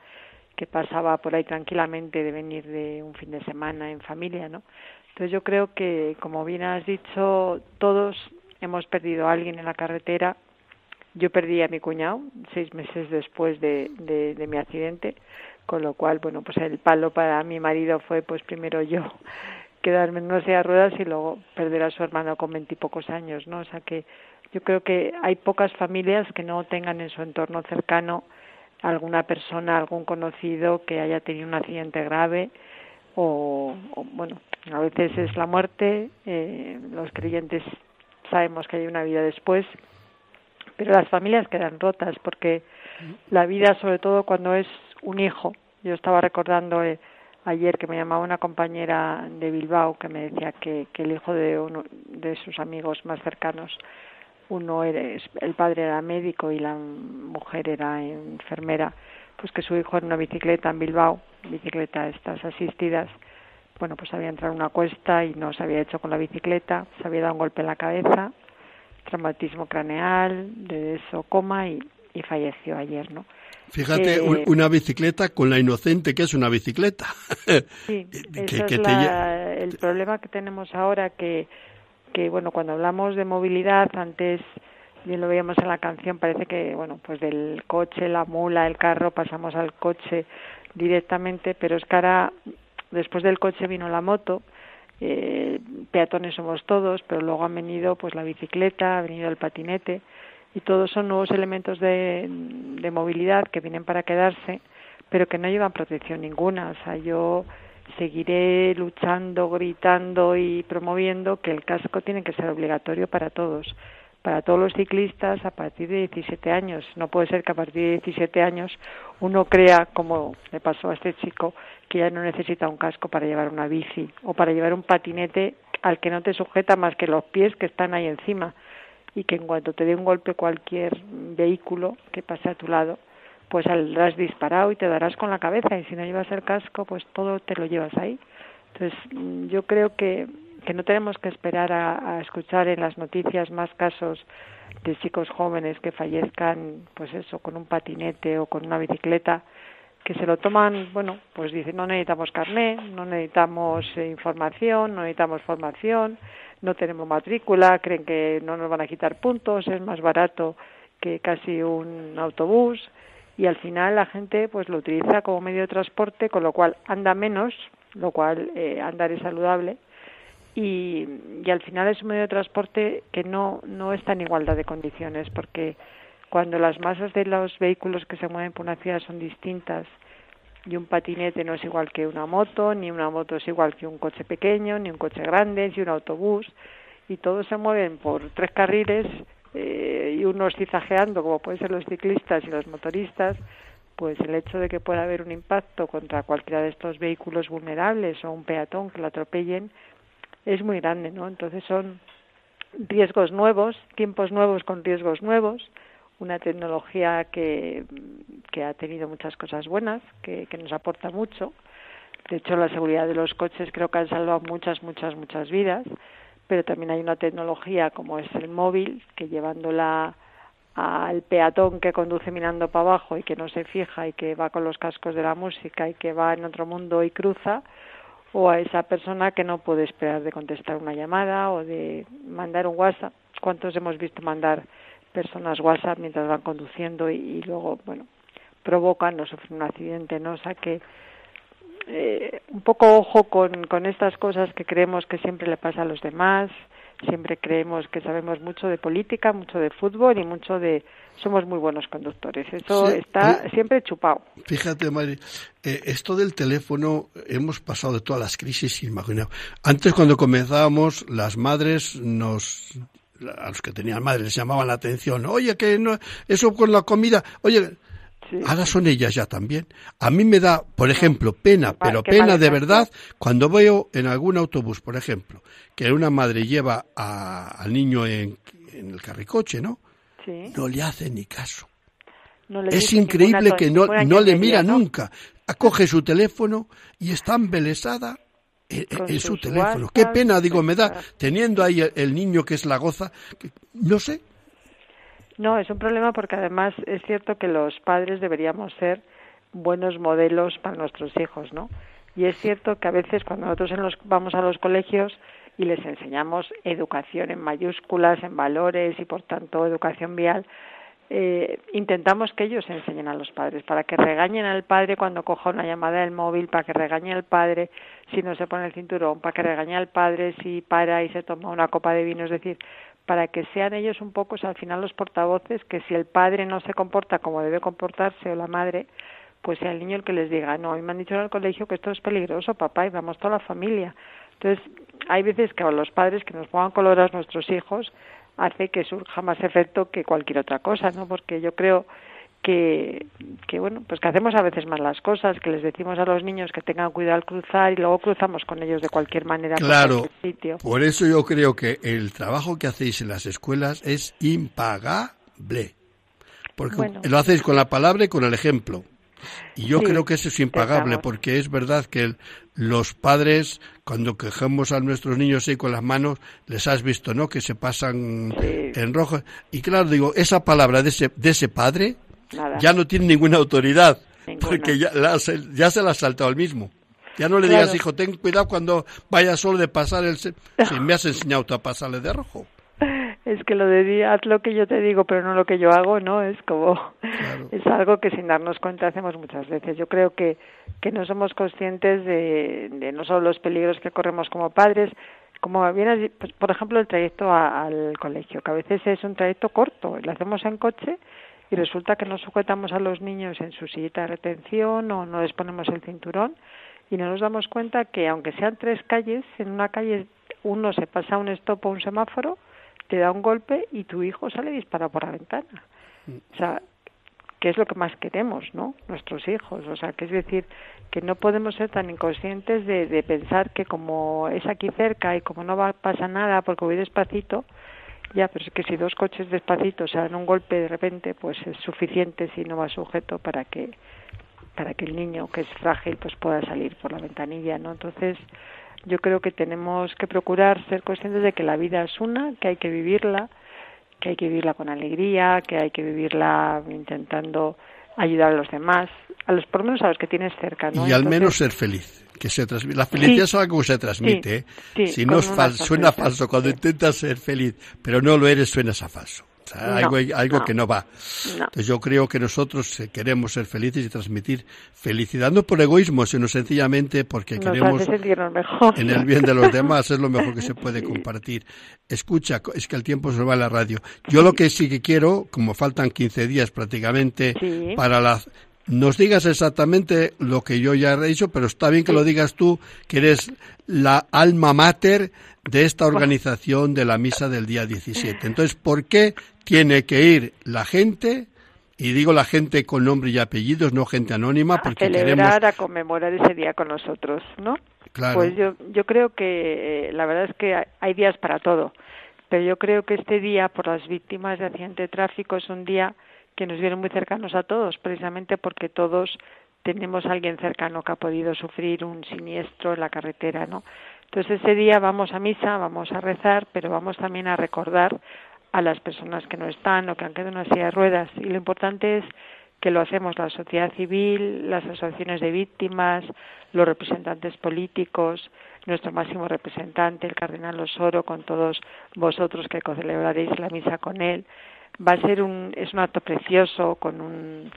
que pasaba por ahí tranquilamente de venir de un fin de semana en familia, ¿no? Entonces yo creo que, como bien has dicho, todos hemos perdido a alguien en la carretera. Yo perdí a mi cuñado seis meses después de, mi accidente, con lo cual, bueno, pues el palo para mi marido fue, pues primero yo quedarme en una silla de ruedas y luego perder a su hermano con veintipocos años, ¿no? O sea que yo creo que hay pocas familias que no tengan en su entorno cercano alguna persona, algún conocido que haya tenido un accidente grave o, bueno, a veces es la muerte, eh, los creyentes sabemos que hay una vida después, pero las familias quedan rotas porque la vida, sobre todo cuando es un hijo, yo estaba recordando eh, ayer que me llamaba una compañera de Bilbao que me decía que, que el hijo de uno de sus amigos más cercanos uno era, el padre era médico y la mujer era enfermera, pues que su hijo en una bicicleta en Bilbao, bicicleta estas asistidas, bueno, pues había entrado en una cuesta y no se había hecho con la bicicleta, se había dado un golpe en la cabeza, traumatismo craneal, de eso coma y, y falleció ayer, ¿no? Fíjate, Eh, una bicicleta con la inocente que es una bicicleta. Sí, Que- es te el problema que tenemos ahora que, que, bueno, cuando hablamos de movilidad, antes bien lo veíamos en la canción, parece que, bueno, pues del coche, la mula, el carro, pasamos al coche directamente, pero es que ahora, después del coche vino la moto, eh, peatones somos todos, pero luego han venido pues la bicicleta, ha venido el patinete, y todos son nuevos elementos de, de movilidad que vienen para quedarse, pero que no llevan protección ninguna. O sea, yo seguiré luchando, gritando y promoviendo que el casco tiene que ser obligatorio para todos, para todos los ciclistas a partir de 17 años. No puede ser que a partir de 17 años uno crea, como le pasó a este chico, que ya no necesita un casco para llevar una bici o para llevar un patinete al que no te sujeta más que los pies que están ahí encima y que en cuanto te dé un golpe cualquier vehículo que pase a tu lado, pues saldrás disparado y te darás con la cabeza y si no llevas el casco, pues todo te lo llevas ahí. Entonces, mm, yo creo que, que no tenemos que esperar a, escuchar en las noticias más casos de chicos jóvenes que fallezcan, pues eso, con un patinete o con una bicicleta, que se lo toman, bueno, pues dicen, no necesitamos carné, no necesitamos eh, información, no necesitamos formación, no tenemos matrícula, creen que no nos van a quitar puntos, es más barato que casi un autobús y al final la gente pues lo utiliza como medio de transporte, con lo cual anda menos, lo cual eh, andar es saludable y, y al final es un medio de transporte que no, no está en igualdad de condiciones porque cuando las masas de los vehículos que se mueven por una ciudad son distintas y un patinete no es igual que una moto, ni una moto es igual que un coche pequeño, ni un coche grande, ni un autobús, y todos se mueven por tres carriles eh, y unos cizajeando, como pueden ser los ciclistas y los motoristas, pues el hecho de que pueda haber un impacto contra cualquiera de estos vehículos vulnerables o un peatón que lo atropellen es muy grande, ¿no? Entonces son riesgos nuevos, tiempos nuevos con riesgos nuevos, una tecnología que, que ha tenido muchas cosas buenas, que, que nos aporta mucho. De hecho, la seguridad de los coches creo que han salvado muchas, muchas, muchas vidas, pero también hay una tecnología como es el móvil, que llevándola al peatón que conduce mirando para abajo y que no se fija y que va con los cascos de la música y que va en otro mundo y cruza, o a esa persona que no puede esperar de contestar una llamada o de mandar un WhatsApp. ¿Cuántos hemos visto mandar personas WhatsApp mientras van conduciendo y, luego, bueno, provocan o sufren un accidente, ¿no? O sea eh, un poco ojo con, con estas cosas que creemos que siempre le pasa a los demás, siempre creemos que sabemos mucho de política, mucho de fútbol y mucho de somos muy buenos conductores. Eso Sí, está eh, siempre chupado. Fíjate, Mari, eh, esto del teléfono, hemos pasado de todas las crisis imaginables. Antes, cuando comenzábamos, las madres nos, a los que tenían madres, les llamaban la atención. Oye, que no, eso con la comida, oye, Sí. ahora son ellas ya también. A mí me da, por ejemplo, pena, pero pena de verdad, cuando veo en algún autobús, por ejemplo, que una madre lleva a- al niño en, en el carricoche, ¿no? Sí. No le hace ni caso. No le Es increíble que no, no le mira ¿no? nunca. Acoge su teléfono y está embelesada en, su teléfono. Qué pena, digo, me da, teniendo ahí el, el niño que es la goza, que- no sé, No, es un problema porque además es cierto que los padres deberíamos ser buenos modelos para nuestros hijos, ¿no? Y es cierto que a veces cuando nosotros en los- vamos a los colegios y les enseñamos educación en mayúsculas, en valores y por tanto educación vial, eh, intentamos que ellos enseñen a los padres, para que regañen al padre cuando coja una llamada del móvil, para que regañe al padre si no se pone el cinturón, para que regañe al padre si para y se toma una copa de vino, es decir, para que sean ellos un poco, o sea, al final los portavoces, que si el padre no se comporta como debe comportarse o la madre, pues sea el niño el que les diga, no, a mí me han dicho en el colegio que esto es peligroso, papá, y vamos toda la familia. Entonces, hay veces que a los padres que nos pongan color a nuestros hijos hace que surja más efecto que cualquier otra cosa, ¿no? Porque yo creo que, que bueno, pues que hacemos a veces más las cosas, que les decimos a los niños que tengan cuidado al cruzar y luego cruzamos con ellos de cualquier manera por claro. cualquier sitio. Por eso yo creo que el trabajo que hacéis en las escuelas es impagable. Porque Bueno. lo hacéis con la palabra y con el ejemplo. Y yo Sí, creo que eso es impagable, porque es verdad que el- los padres, cuando quejamos a nuestros niños ahí con las manos, les has visto, ¿no? Que se pasan Sí. en rojo. Y claro, digo, esa palabra de ese, de ese padre Nada. ya no tiene ninguna autoridad, Ninguna. porque ya, la- se- ya se la ha saltado al mismo. Ya no le Claro. digas, hijo, ten cuidado cuando vayas solo de pasar el... Si me has enseñado tú a pasarle de rojo. Es que lo de haz lo que yo te digo, pero no lo que yo hago, ¿no? Es como, Claro. es algo que sin darnos cuenta hacemos muchas veces. Yo creo que, que no somos conscientes de, de no solo los peligros que corremos como padres, como bien pues, por ejemplo, el trayecto a- al colegio, que a veces es un trayecto corto, lo hacemos en coche y resulta que no sujetamos a los niños en su sillita de retención o no les ponemos el cinturón y no nos damos cuenta que aunque sean tres calles, en una calle uno se pasa un stop o un semáforo, te da un golpe y tu hijo sale disparado por la ventana. O sea, que es lo que más queremos, ¿no? Nuestros hijos. O sea, que es decir, que no podemos ser tan inconscientes de, de pensar que como es aquí cerca y como no va pasa nada porque voy despacito, ya, pero es que si dos coches despacito se dan un golpe de repente, pues es suficiente si no va sujeto para que para que el niño que es frágil pues pueda salir por la ventanilla, ¿no? Entonces, yo creo que tenemos que procurar ser conscientes de que la vida es una, que hay que vivirla, que hay que vivirla con alegría, que hay que vivirla intentando ayudar a los demás, a los por lo menos a los que tienes cerca, ¿no? y al menos ser feliz. Que se transmite. La felicidad Sí. es algo que se transmite. ¿eh? Sí, si no es suena falso. Cuando intentas ser feliz, pero no lo eres, suenas a falso. O sea, No, algo, algo no. que no va. No. Entonces yo creo que nosotros eh, queremos ser felices y transmitir felicidad, no por egoísmo, sino sencillamente porque nos queremos mejor. en el bien de los demás, es lo mejor que se puede compartir. Escucha, es que el tiempo se va a la radio. Yo lo que sí que quiero, como faltan 15 días prácticamente Sí. para la... Nos digas exactamente lo que yo ya he dicho, pero está bien que lo digas tú, que eres la alma mater de esta organización de la misa del día 17. Entonces, ¿por qué tiene que ir la gente? Y digo la gente con nombre y apellidos, no gente anónima, a porque celebrar, queremos... a conmemorar ese día con nosotros, ¿no? Claro. Pues yo, yo creo que eh, la verdad es que hay- hay días para todo, pero yo creo que este día por las víctimas de accidente de tráfico es un día que nos viene muy cercanos a todos, precisamente porque todos tenemos a alguien cercano que ha podido sufrir un siniestro en la carretera, ¿no? Entonces ese día vamos a misa, vamos a rezar, pero vamos también a recordar a las personas que no están o que han quedado en una silla de ruedas. Y lo importante es que lo hacemos la sociedad civil, las asociaciones de víctimas, los representantes políticos, nuestro máximo representante, el cardenal Osoro, con todos vosotros que celebraréis la misa con él. Va a ser un, es un acto precioso, con un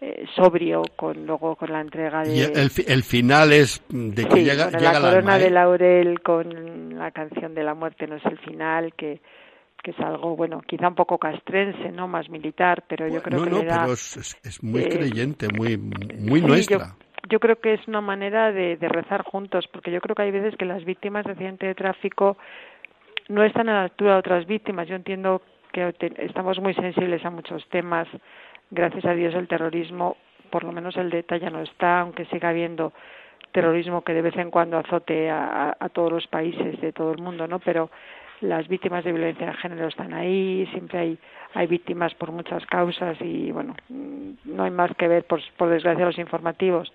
eh, sobrio, con luego con la entrega de Y el, fi- el final es de que Sí, llega, llega la corona alma, ¿eh? de laurel con la canción de la muerte no es el final, que, que es algo, bueno, quizá un poco castrense, ¿no? Más militar, pero yo creo no, que no, le da... pero es, es- es muy eh, creyente, muy, muy Sí, nuestra. Yo, yo creo que es una manera de, de rezar juntos, porque yo creo que hay veces que las víctimas de accidente de tráfico no están a la altura de otras víctimas. Yo entiendo que estamos muy sensibles a muchos temas. Gracias a Dios el terrorismo, por lo menos el de ETA ya no está, aunque siga habiendo terrorismo que de vez en cuando azote a- a todos los países de todo el mundo, ¿no? Pero las víctimas de violencia de género están ahí, siempre hay, hay víctimas por muchas causas y, bueno, no hay más que ver, por, por desgracia, los informativos.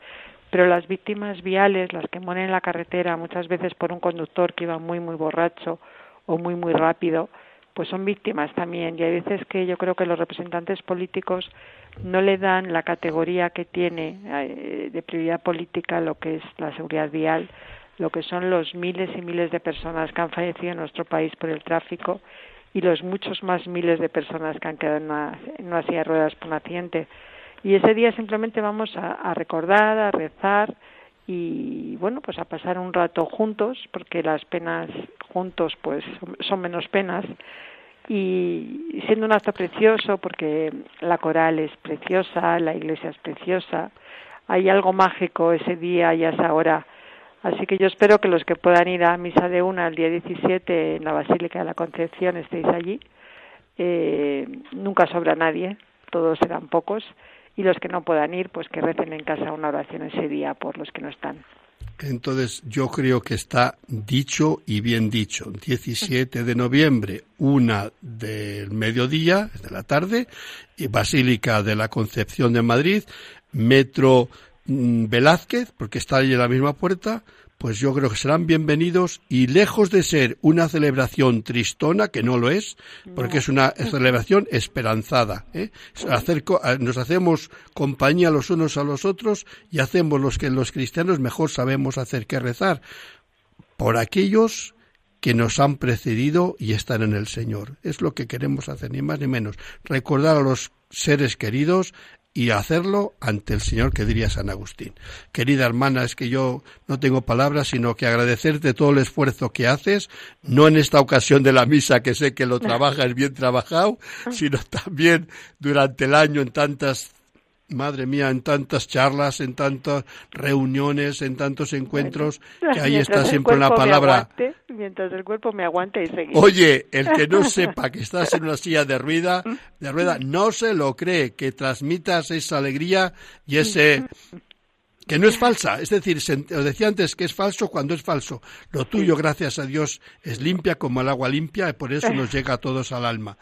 Pero las víctimas viales, las que mueren en la carretera, muchas veces por un conductor que iba muy, muy borracho o muy, muy rápido, pues son víctimas también. Y hay veces que yo creo que los representantes políticos no le dan la categoría que tiene eh, de prioridad política lo que es la seguridad vial, lo que son los miles y miles de personas que han fallecido en nuestro país por el tráfico y los muchos más miles de personas que han quedado en una, silla de ruedas por un accidente. Y ese día simplemente vamos a, a recordar, a rezar y bueno, pues a pasar un rato juntos, porque las penas juntos pues son menos penas y siendo un acto precioso porque la coral es preciosa, la iglesia es preciosa, hay algo mágico ese día y a esa hora. Así que yo espero que los que puedan ir a misa de una el día 17 en la Basílica de la Concepción estéis allí. Eh, nunca sobra nadie, todos serán pocos. Y los que no puedan ir, pues que recen en casa una oración ese día por los que no están. Entonces, yo creo que está dicho y bien dicho. 17 de noviembre, una del mediodía, de la tarde, y Basílica de la Concepción de Madrid. Metro Velázquez, porque está ahí en la misma puerta, pues yo creo que serán bienvenidos y lejos de ser una celebración tristona, que no lo es, porque es una celebración esperanzada. ¿eh? nos hacemos compañía los unos a los otros y hacemos los que los cristianos mejor sabemos hacer que rezar por aquellos que nos han precedido y están en el Señor. Es lo que queremos hacer, ni más ni menos. Recordar a los seres queridos y hacerlo ante el Señor que diría San Agustín. Querida hermana, es que yo no tengo palabras, sino que agradecerte todo el esfuerzo que haces, no en esta ocasión de la misa, que sé que lo trabajas bien trabajado, sino también durante el año en tantas madre mía, en tantas charlas, en tantas reuniones, en tantos encuentros, que ahí está siempre la palabra. mientras el cuerpo me aguante y seguir. Oye, el que no sepa que estás en una silla de rueda, de rueda, no se lo cree, que transmitas esa alegría y ese que no es falsa, es decir, os decía antes que es falso cuando es falso. Lo tuyo, gracias a Dios, es limpia como el agua limpia y por eso nos llega a todos al alma.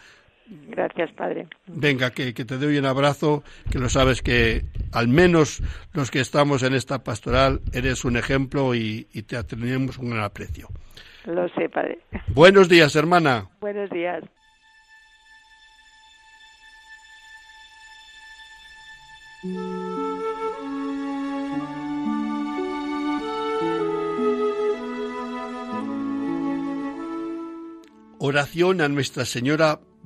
Gracias, Padre. Venga, que, te doy un abrazo, que lo sabes que al menos los que estamos en esta pastoral eres un ejemplo y, te tenemos un gran aprecio. Lo sé, Padre. Buenos días, hermana. Buenos días. Oración a Nuestra Señora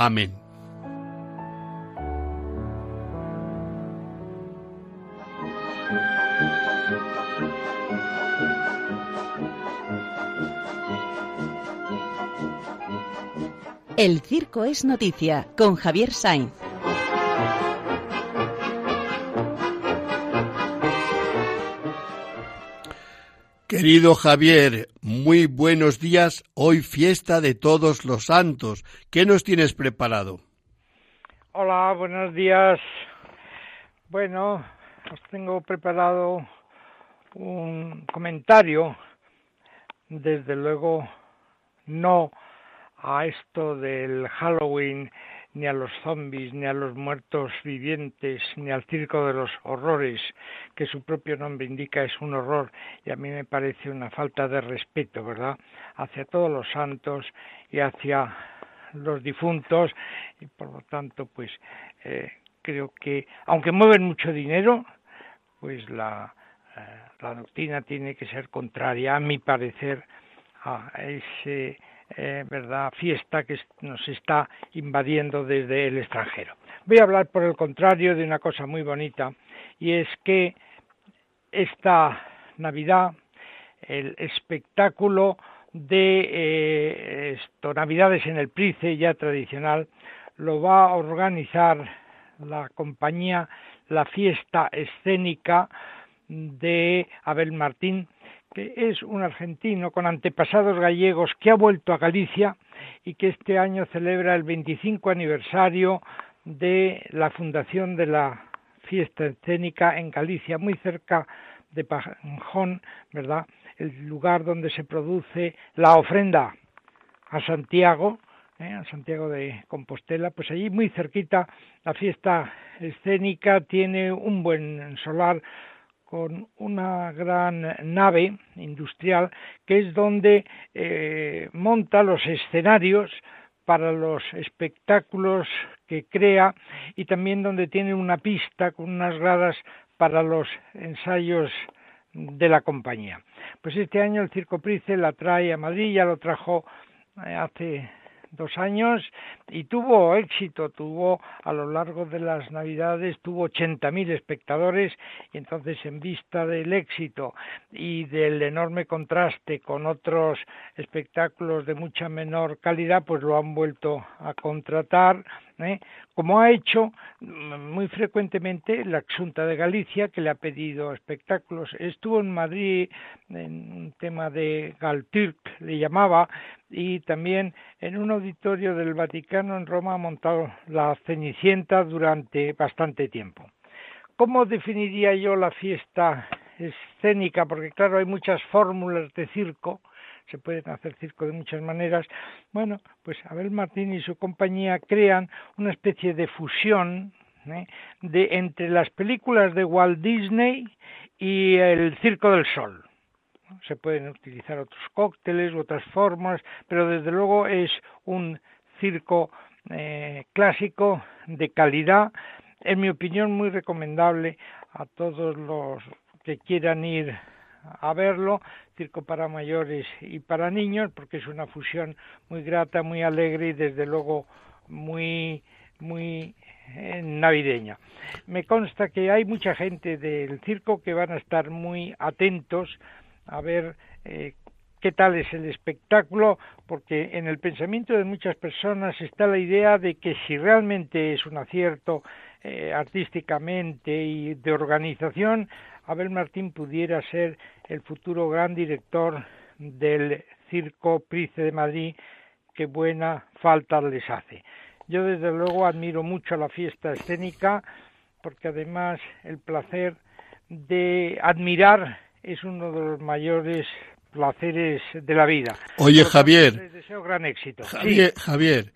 Amén. El circo es noticia con Javier Sainz. Querido Javier, muy buenos días. Hoy fiesta de todos los santos. ¿Qué nos tienes preparado? Hola, buenos días. Bueno, os tengo preparado un comentario, desde luego no a esto del Halloween ni a los zombies, ni a los muertos vivientes, ni al circo de los horrores, que su propio nombre indica es un horror, y a mí me parece una falta de respeto, ¿verdad?, hacia todos los santos y hacia los difuntos, y por lo tanto, pues eh, creo que, aunque mueven mucho dinero, pues la, eh, la doctrina tiene que ser contraria, a mi parecer, a ese eh, ¿verdad? fiesta que nos está invadiendo desde el extranjero. Voy a hablar, por el contrario, de una cosa muy bonita, y es que esta Navidad, el espectáculo de eh, Navidades en el Price, ya tradicional, lo va a organizar la compañía La Fiesta Escénica de Abel Martín, que es un argentino con antepasados gallegos que ha vuelto a Galicia y que este año celebra el 25 aniversario de la fundación de la fiesta escénica en Galicia, muy cerca de Panjón, ¿verdad? El lugar donde se produce la ofrenda a Santiago, ¿eh? a Santiago de Compostela, pues allí muy cerquita la fiesta escénica tiene un buen solar con una gran nave industrial que es donde eh, monta los escenarios para los espectáculos que crea y también donde tiene una pista con unas gradas para los ensayos de la compañía. Pues este año el Circo Price la trae a Madrid, ya lo trajo eh, hace dos años y tuvo éxito, tuvo a lo largo de las Navidades, tuvo 80.000 espectadores y entonces en vista del éxito y del enorme contraste con otros espectáculos de mucha menor calidad, pues lo han vuelto a contratar ¿eh? como ha hecho mm, muy frecuentemente la Junta de Galicia, que le ha pedido espectáculos. Estuvo en Madrid en un tema de Galturk, le llamaba, y también en un auditorio del Vaticano en Roma ha montado la Cenicienta durante bastante tiempo. ¿Cómo definiría yo la fiesta escénica? Porque claro, hay muchas fórmulas de circo, se pueden hacer circo de muchas maneras. Bueno, pues Abel Martín y su compañía crean una especie de fusión ¿eh? de entre las películas de Walt Disney y el Circo del Sol. Se pueden utilizar otros cócteles, otras formas, pero desde luego es un circo eh, clásico de calidad, en mi opinión muy recomendable a todos los que quieran ir a verlo, circo para mayores y para niños, porque es una fusión muy grata, muy alegre y desde luego muy muy eh, navideña. Me consta que hay mucha gente del circo que van a estar muy atentos a ver eh, qué tal es el espectáculo, porque en el pensamiento de muchas personas está la idea de que si realmente es un acierto eh, artísticamente y de organización, Abel Martín pudiera ser el futuro gran director del Circo Price de Madrid, que buena falta les hace. Yo desde luego admiro mucho la fiesta escénica, porque además el placer de admirar es uno de los mayores placeres de la vida. Oye, Javier. Les deseo gran éxito. Javier, Javier,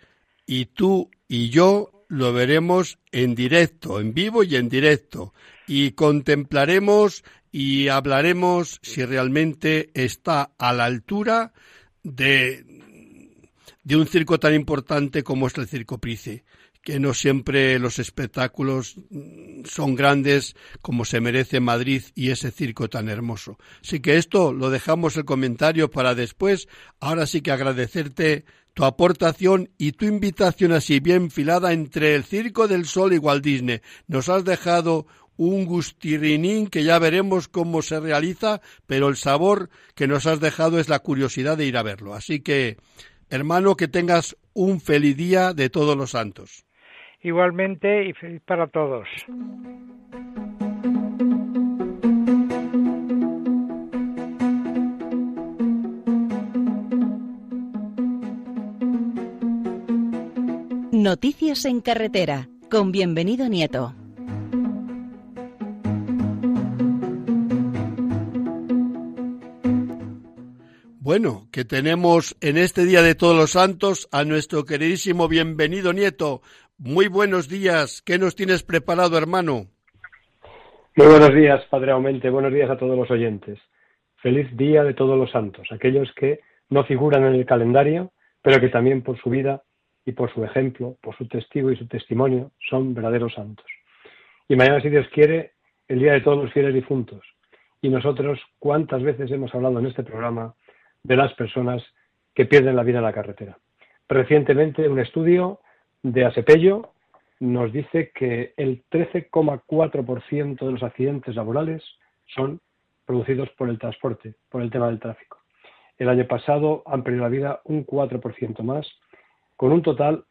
y tú y yo lo veremos en directo, en vivo y en directo, y contemplaremos y hablaremos si realmente está a la altura de, de un circo tan importante como es el Circo Price que no siempre los espectáculos son grandes como se merece Madrid y ese circo tan hermoso. Así que esto lo dejamos el comentario para después. Ahora sí que agradecerte tu aportación y tu invitación así bien filada entre el Circo del Sol y Walt Disney. Nos has dejado un gustirinín que ya veremos cómo se realiza, pero el sabor que nos has dejado es la curiosidad de ir a verlo. Así que, hermano, que tengas un feliz día de todos los santos. Igualmente y feliz para todos. Noticias en carretera con bienvenido Nieto. Bueno, que tenemos en este Día de Todos los Santos a nuestro queridísimo bienvenido nieto. Muy buenos días. ¿Qué nos tienes preparado, hermano? Muy buenos días, Padre Aumente. Buenos días a todos los oyentes. Feliz Día de Todos los Santos, aquellos que no figuran en el calendario, pero que también por su vida y por su ejemplo, por su testigo y su testimonio, son verdaderos santos. Y mañana, si Dios quiere, el Día de todos los fieles difuntos. Y nosotros, ¿cuántas veces hemos hablado en este programa de las personas que pierden la vida en la carretera. Recientemente un estudio de Asepello nos dice que el 13,4% de los accidentes laborales son producidos por el transporte, por el tema del tráfico. El año pasado han perdido la vida un 4% más, con un total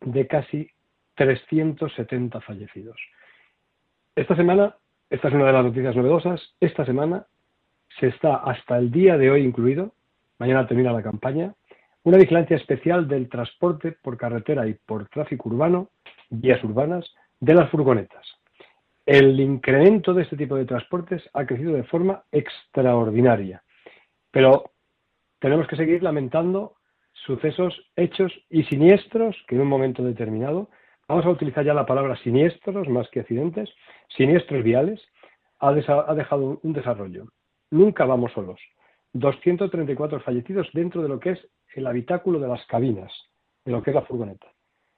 de casi 370 fallecidos. Esta semana, esta es una de las noticias novedosas, esta semana se está hasta el día de hoy incluido, mañana termina la campaña, una vigilancia especial del transporte por carretera y por tráfico urbano, vías urbanas, de las furgonetas. El incremento de este tipo de transportes ha crecido de forma extraordinaria, pero tenemos que seguir lamentando sucesos, hechos y siniestros que en un momento determinado, vamos a utilizar ya la palabra siniestros más que accidentes, siniestros viales, ha, dejado un desarrollo nunca vamos solos. 234 fallecidos dentro de lo que es el habitáculo de las cabinas, de lo que es la furgoneta,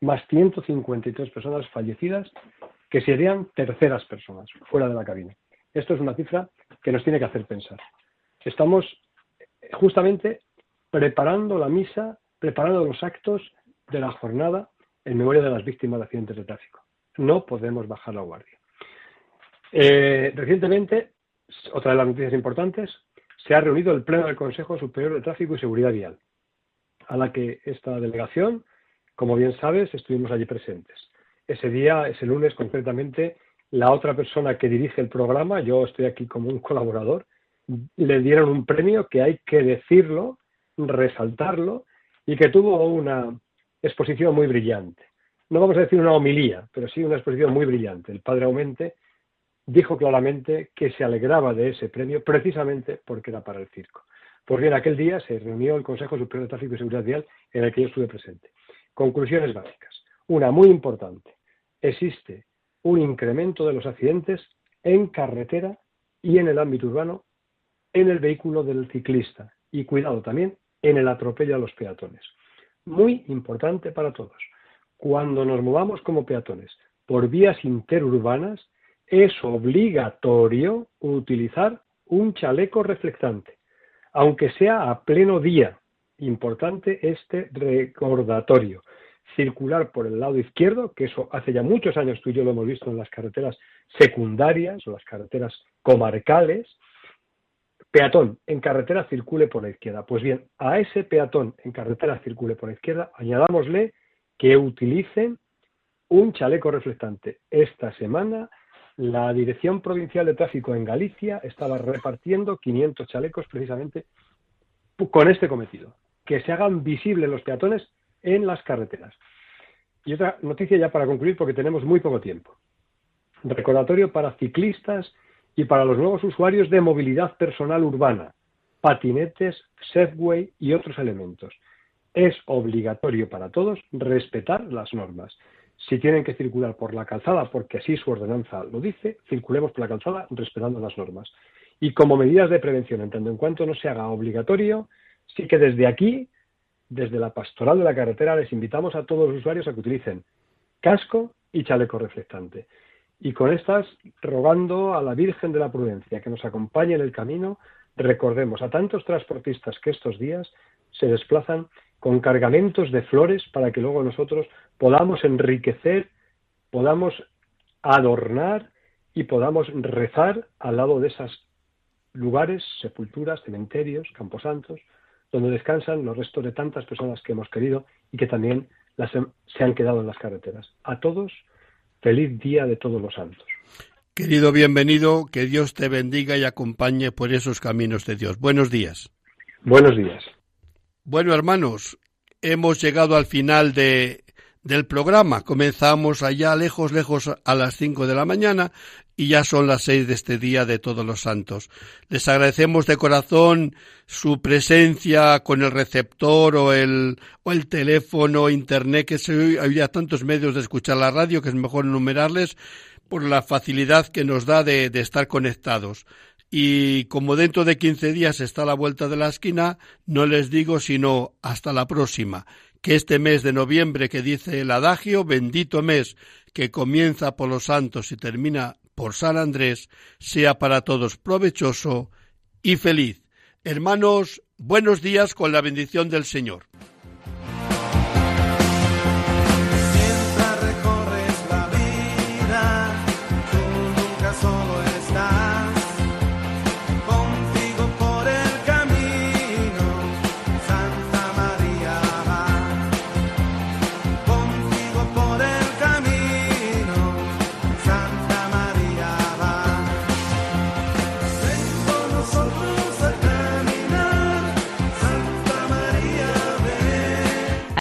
más 153 personas fallecidas que serían terceras personas fuera de la cabina. Esto es una cifra que nos tiene que hacer pensar. Estamos justamente preparando la misa, preparando los actos de la jornada en memoria de las víctimas de accidentes de tráfico. No podemos bajar la guardia. Eh, recientemente, otra de las noticias importantes, se ha reunido el Pleno del Consejo Superior de Tráfico y Seguridad Vial, a la que esta delegación, como bien sabes, estuvimos allí presentes. Ese día, ese lunes concretamente, la otra persona que dirige el programa, yo estoy aquí como un colaborador, le dieron un premio que hay que decirlo, resaltarlo, y que tuvo una exposición muy brillante. No vamos a decir una homilía, pero sí una exposición muy brillante. El padre Aumente dijo claramente que se alegraba de ese premio precisamente porque era para el circo. Pues bien, aquel día se reunió el Consejo Superior de Tráfico y Seguridad Vial en el que yo estuve presente. Conclusiones básicas. Una muy importante. Existe un incremento de los accidentes en carretera y en el ámbito urbano en el vehículo del ciclista. Y cuidado también en el atropello a los peatones. Muy importante para todos. Cuando nos movamos como peatones por vías interurbanas, es obligatorio utilizar un chaleco reflectante, aunque sea a pleno día. Importante este recordatorio. Circular por el lado izquierdo, que eso hace ya muchos años tú y yo lo hemos visto en las carreteras secundarias o las carreteras comarcales. Peatón en carretera circule por la izquierda. Pues bien, a ese peatón en carretera circule por la izquierda, añadámosle que utilicen un chaleco reflectante. Esta semana la Dirección Provincial de Tráfico en Galicia estaba repartiendo 500 chalecos precisamente con este cometido, que se hagan visibles los peatones en las carreteras. Y otra noticia ya para concluir, porque tenemos muy poco tiempo. Recordatorio para ciclistas y para los nuevos usuarios de movilidad personal urbana, patinetes, Segway y otros elementos. Es obligatorio para todos respetar las normas. Si tienen que circular por la calzada, porque así su ordenanza lo dice, circulemos por la calzada respetando las normas. Y como medidas de prevención, en tanto en cuanto no se haga obligatorio, sí que desde aquí, desde la pastoral de la carretera, les invitamos a todos los usuarios a que utilicen casco y chaleco reflectante. Y con estas, rogando a la Virgen de la Prudencia que nos acompañe en el camino, recordemos a tantos transportistas que estos días se desplazan con cargamentos de flores para que luego nosotros podamos enriquecer, podamos adornar y podamos rezar al lado de esos lugares, sepulturas, cementerios, camposantos, donde descansan los restos de tantas personas que hemos querido y que también se han quedado en las carreteras. A todos, feliz día de todos los santos. Querido bienvenido, que Dios te bendiga y acompañe por esos caminos de Dios. Buenos días. Buenos días. Bueno, hermanos, hemos llegado al final de, del programa. Comenzamos allá lejos, lejos a las cinco de la mañana y ya son las seis de este día de todos los santos. Les agradecemos de corazón su presencia con el receptor o el, o el teléfono, internet, que se, había tantos medios de escuchar la radio que es mejor enumerarles por la facilidad que nos da de, de estar conectados y como dentro de 15 días está la vuelta de la esquina, no les digo sino hasta la próxima, que este mes de noviembre que dice el adagio, bendito mes que comienza por los santos y termina por San Andrés, sea para todos provechoso y feliz. Hermanos, buenos días con la bendición del Señor.